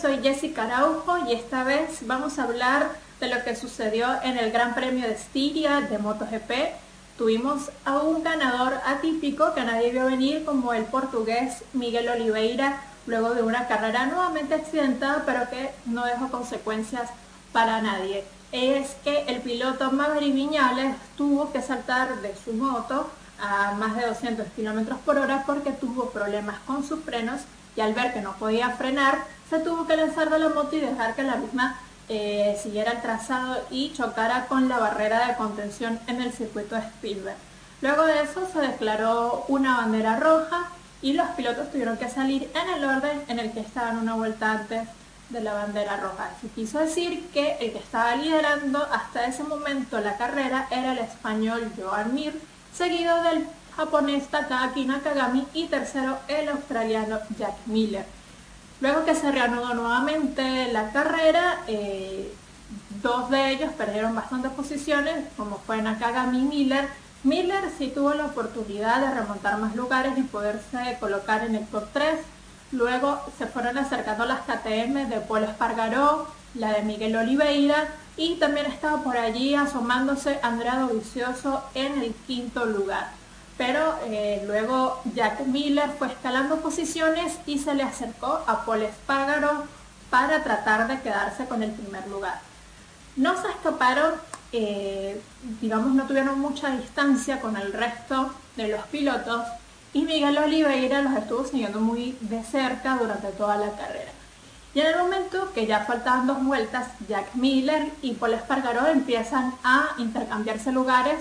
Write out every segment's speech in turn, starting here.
soy Jessica Araujo y esta vez vamos a hablar de lo que sucedió en el Gran Premio de Estiria de MotoGP. Tuvimos a un ganador atípico que nadie vio venir como el portugués Miguel Oliveira luego de una carrera nuevamente accidentada pero que no dejó consecuencias para nadie. Es que el piloto Maverick Viñales tuvo que saltar de su moto a más de 200 km por hora porque tuvo problemas con sus frenos y al ver que no podía frenar, se tuvo que lanzar de la moto y dejar que la misma eh, siguiera el trazado y chocara con la barrera de contención en el circuito de Spielberg. Luego de eso se declaró una bandera roja y los pilotos tuvieron que salir en el orden en el que estaban una vuelta antes de la bandera roja. Se quiso decir que el que estaba liderando hasta ese momento la carrera era el español Joan Mir, seguido del japonés Takaki Nakagami y tercero el australiano Jack Miller. Luego que se reanudó nuevamente la carrera, eh, dos de ellos perdieron bastantes posiciones, como fue Nakagami y Miller. Miller sí tuvo la oportunidad de remontar más lugares y poderse colocar en el top 3. Luego se fueron acercando las KTM de Paul Espargaró, la de Miguel Oliveira y también estaba por allí asomándose Andrea Vicioso en el quinto lugar pero eh, luego Jack Miller fue escalando posiciones y se le acercó a Paul Espargaro para tratar de quedarse con el primer lugar. No se escaparon, eh, digamos, no tuvieron mucha distancia con el resto de los pilotos y Miguel Oliveira los estuvo siguiendo muy de cerca durante toda la carrera. Y en el momento que ya faltaban dos vueltas, Jack Miller y Paul Espargaro empiezan a intercambiarse lugares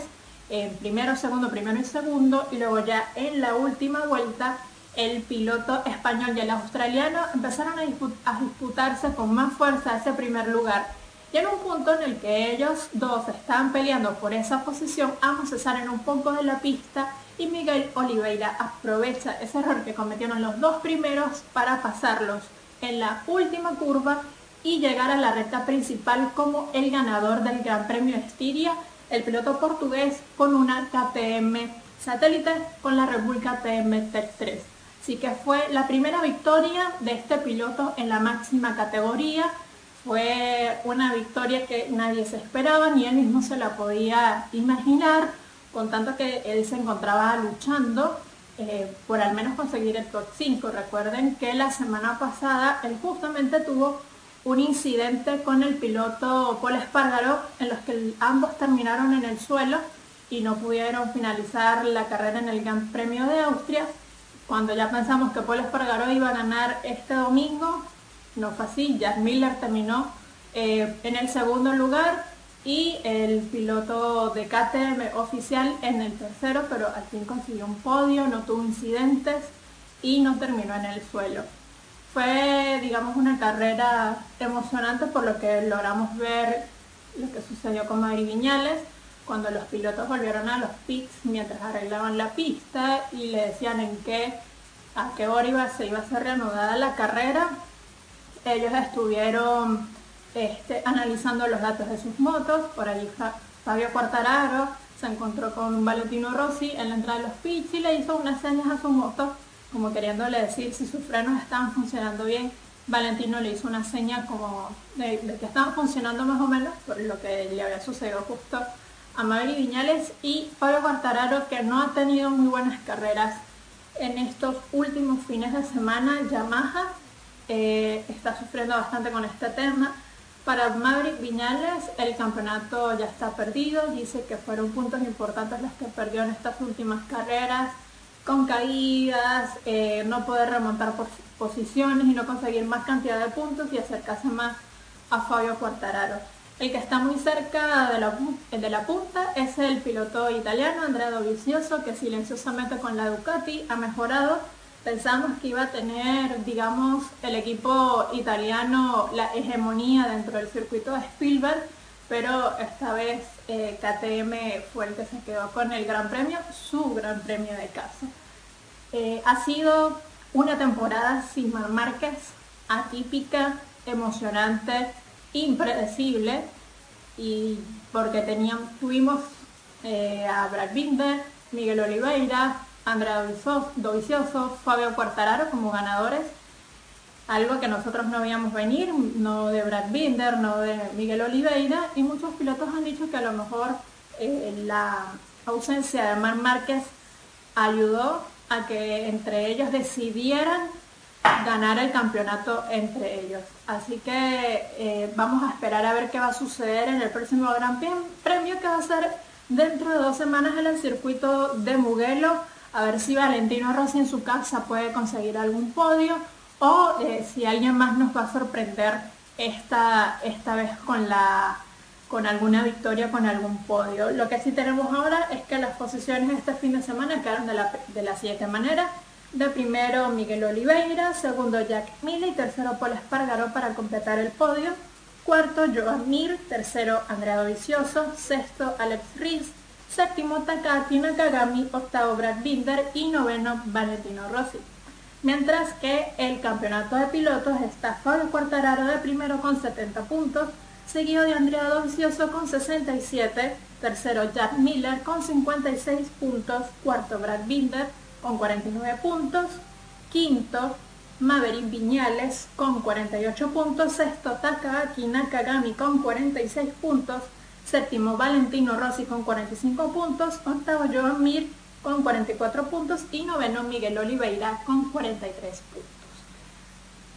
en primero, segundo, primero y segundo, y luego ya en la última vuelta el piloto español y el australiano empezaron a, disputarse con más fuerza ese primer lugar. Y en un punto en el que ellos dos estaban peleando por esa posición, ambos se salen un poco de la pista y Miguel Oliveira aprovecha ese error que cometieron los dos primeros para pasarlos en la última curva y llegar a la recta principal como el ganador del Gran Premio Estiria el piloto portugués con una KTM satélite con la Red Bull KTM Tech 3. Así que fue la primera victoria de este piloto en la máxima categoría. Fue una victoria que nadie se esperaba, ni él mismo se la podía imaginar, con tanto que él se encontraba luchando eh, por al menos conseguir el top 5. Recuerden que la semana pasada él justamente tuvo un incidente con el piloto Paul Espargaro en los que ambos terminaron en el suelo y no pudieron finalizar la carrera en el Gran Premio de Austria. Cuando ya pensamos que Paul Espargaro iba a ganar este domingo, no fue así, Jack Miller terminó eh, en el segundo lugar y el piloto de KTM oficial en el tercero, pero al fin consiguió un podio, no tuvo incidentes y no terminó en el suelo. Fue, digamos, una carrera emocionante por lo que logramos ver lo que sucedió con Madrid Viñales, cuando los pilotos volvieron a los pits mientras arreglaban la pista y le decían en qué, a qué hora iba, se iba a ser reanudada la carrera. Ellos estuvieron este, analizando los datos de sus motos, por allí Fabio Quartararo se encontró con Valentino Rossi en la entrada de los pits y le hizo unas señas a su moto como queriéndole decir si sus frenos estaban funcionando bien. Valentino le hizo una seña como de, que estaban funcionando más o menos, por lo que le había sucedido justo a Maverick Viñales y Fabio Quartararo, que no ha tenido muy buenas carreras en estos últimos fines de semana. Yamaha eh, está sufriendo bastante con este tema. Para Maverick Viñales el campeonato ya está perdido, dice que fueron puntos importantes los que perdió en estas últimas carreras con caídas, eh, no poder remontar posiciones y no conseguir más cantidad de puntos y acercarse más a Fabio Quartararo. El que está muy cerca de la, de la punta es el piloto italiano Andrea Dovizioso, que silenciosamente con la Ducati ha mejorado. Pensamos que iba a tener, digamos, el equipo italiano la hegemonía dentro del circuito de Spielberg, pero esta vez eh, KTM fue el que se quedó con el Gran Premio, su Gran Premio de casa. Eh, ha sido una temporada sin Mar Márquez, atípica, emocionante, impredecible, y porque teníamos, tuvimos eh, a Brad Binder, Miguel Oliveira, Andrea Dovizioso, Fabio Quartararo como ganadores, algo que nosotros no veíamos venir, no de Brad Binder, no de Miguel Oliveira, y muchos pilotos han dicho que a lo mejor eh, la ausencia de Mar Márquez ayudó a que entre ellos decidieran ganar el campeonato entre ellos. Así que eh, vamos a esperar a ver qué va a suceder en el próximo Gran Premio que va a ser dentro de dos semanas en el circuito de Mugello, a ver si Valentino Rossi en su casa puede conseguir algún podio o eh, si alguien más nos va a sorprender esta, esta vez con la con alguna victoria, con algún podio. Lo que sí tenemos ahora es que las posiciones este fin de semana quedaron de la, de la siguiente manera. De primero Miguel Oliveira, segundo Jack Miller y tercero Paul Espargaro para completar el podio. Cuarto Joan Mir, tercero Andrea Vicioso, sexto Alex Riz, séptimo Takaki Nakagami, octavo Brad Binder y noveno Valentino Rossi. Mientras que el campeonato de pilotos está Fabio Quartararo de primero con 70 puntos, seguido de Andrea Dovizioso con 67, tercero Jack Miller con 56 puntos, cuarto Brad Binder con 49 puntos, quinto Maverick Viñales con 48 puntos, sexto Takaki Nakagami con 46 puntos, séptimo Valentino Rossi con 45 puntos, octavo Joan Mir con 44 puntos y noveno Miguel Oliveira con 43 puntos.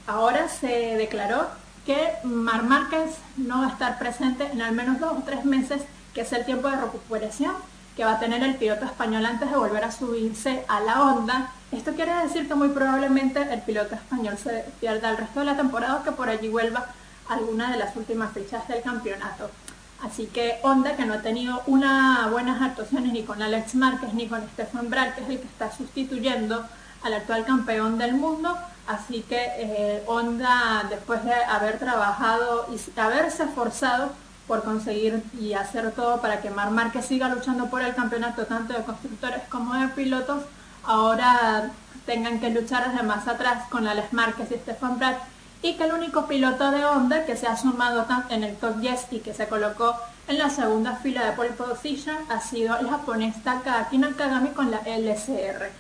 Ahora se declaró que Mar Márquez no va a estar presente en al menos dos o tres meses, que es el tiempo de recuperación que va a tener el piloto español antes de volver a subirse a la onda. Esto quiere decir que muy probablemente el piloto español se pierda el resto de la temporada o que por allí vuelva alguna de las últimas fechas del campeonato. Así que Honda, que no ha tenido unas buenas actuaciones ni con Alex Márquez ni con Stefan Brad, que es el que está sustituyendo al actual campeón del mundo. Así que eh, Honda, después de haber trabajado y haberse esforzado por conseguir y hacer todo para que Mar Márquez siga luchando por el campeonato tanto de constructores como de pilotos, ahora tengan que luchar desde más atrás con Alex Márquez y Stefan Brad y que el único piloto de Honda que se ha sumado en el top 10 y que se colocó en la segunda fila de pole position ha sido el japonés Takaki Nakagami con la LCR.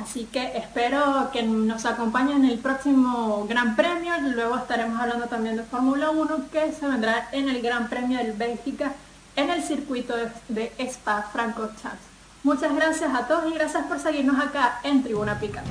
Así que espero que nos acompañen en el próximo Gran Premio. Luego estaremos hablando también de Fórmula 1 que se vendrá en el Gran Premio del Bélgica en el circuito de Spa Francorchamps. Muchas gracias a todos y gracias por seguirnos acá en Tribuna Pica.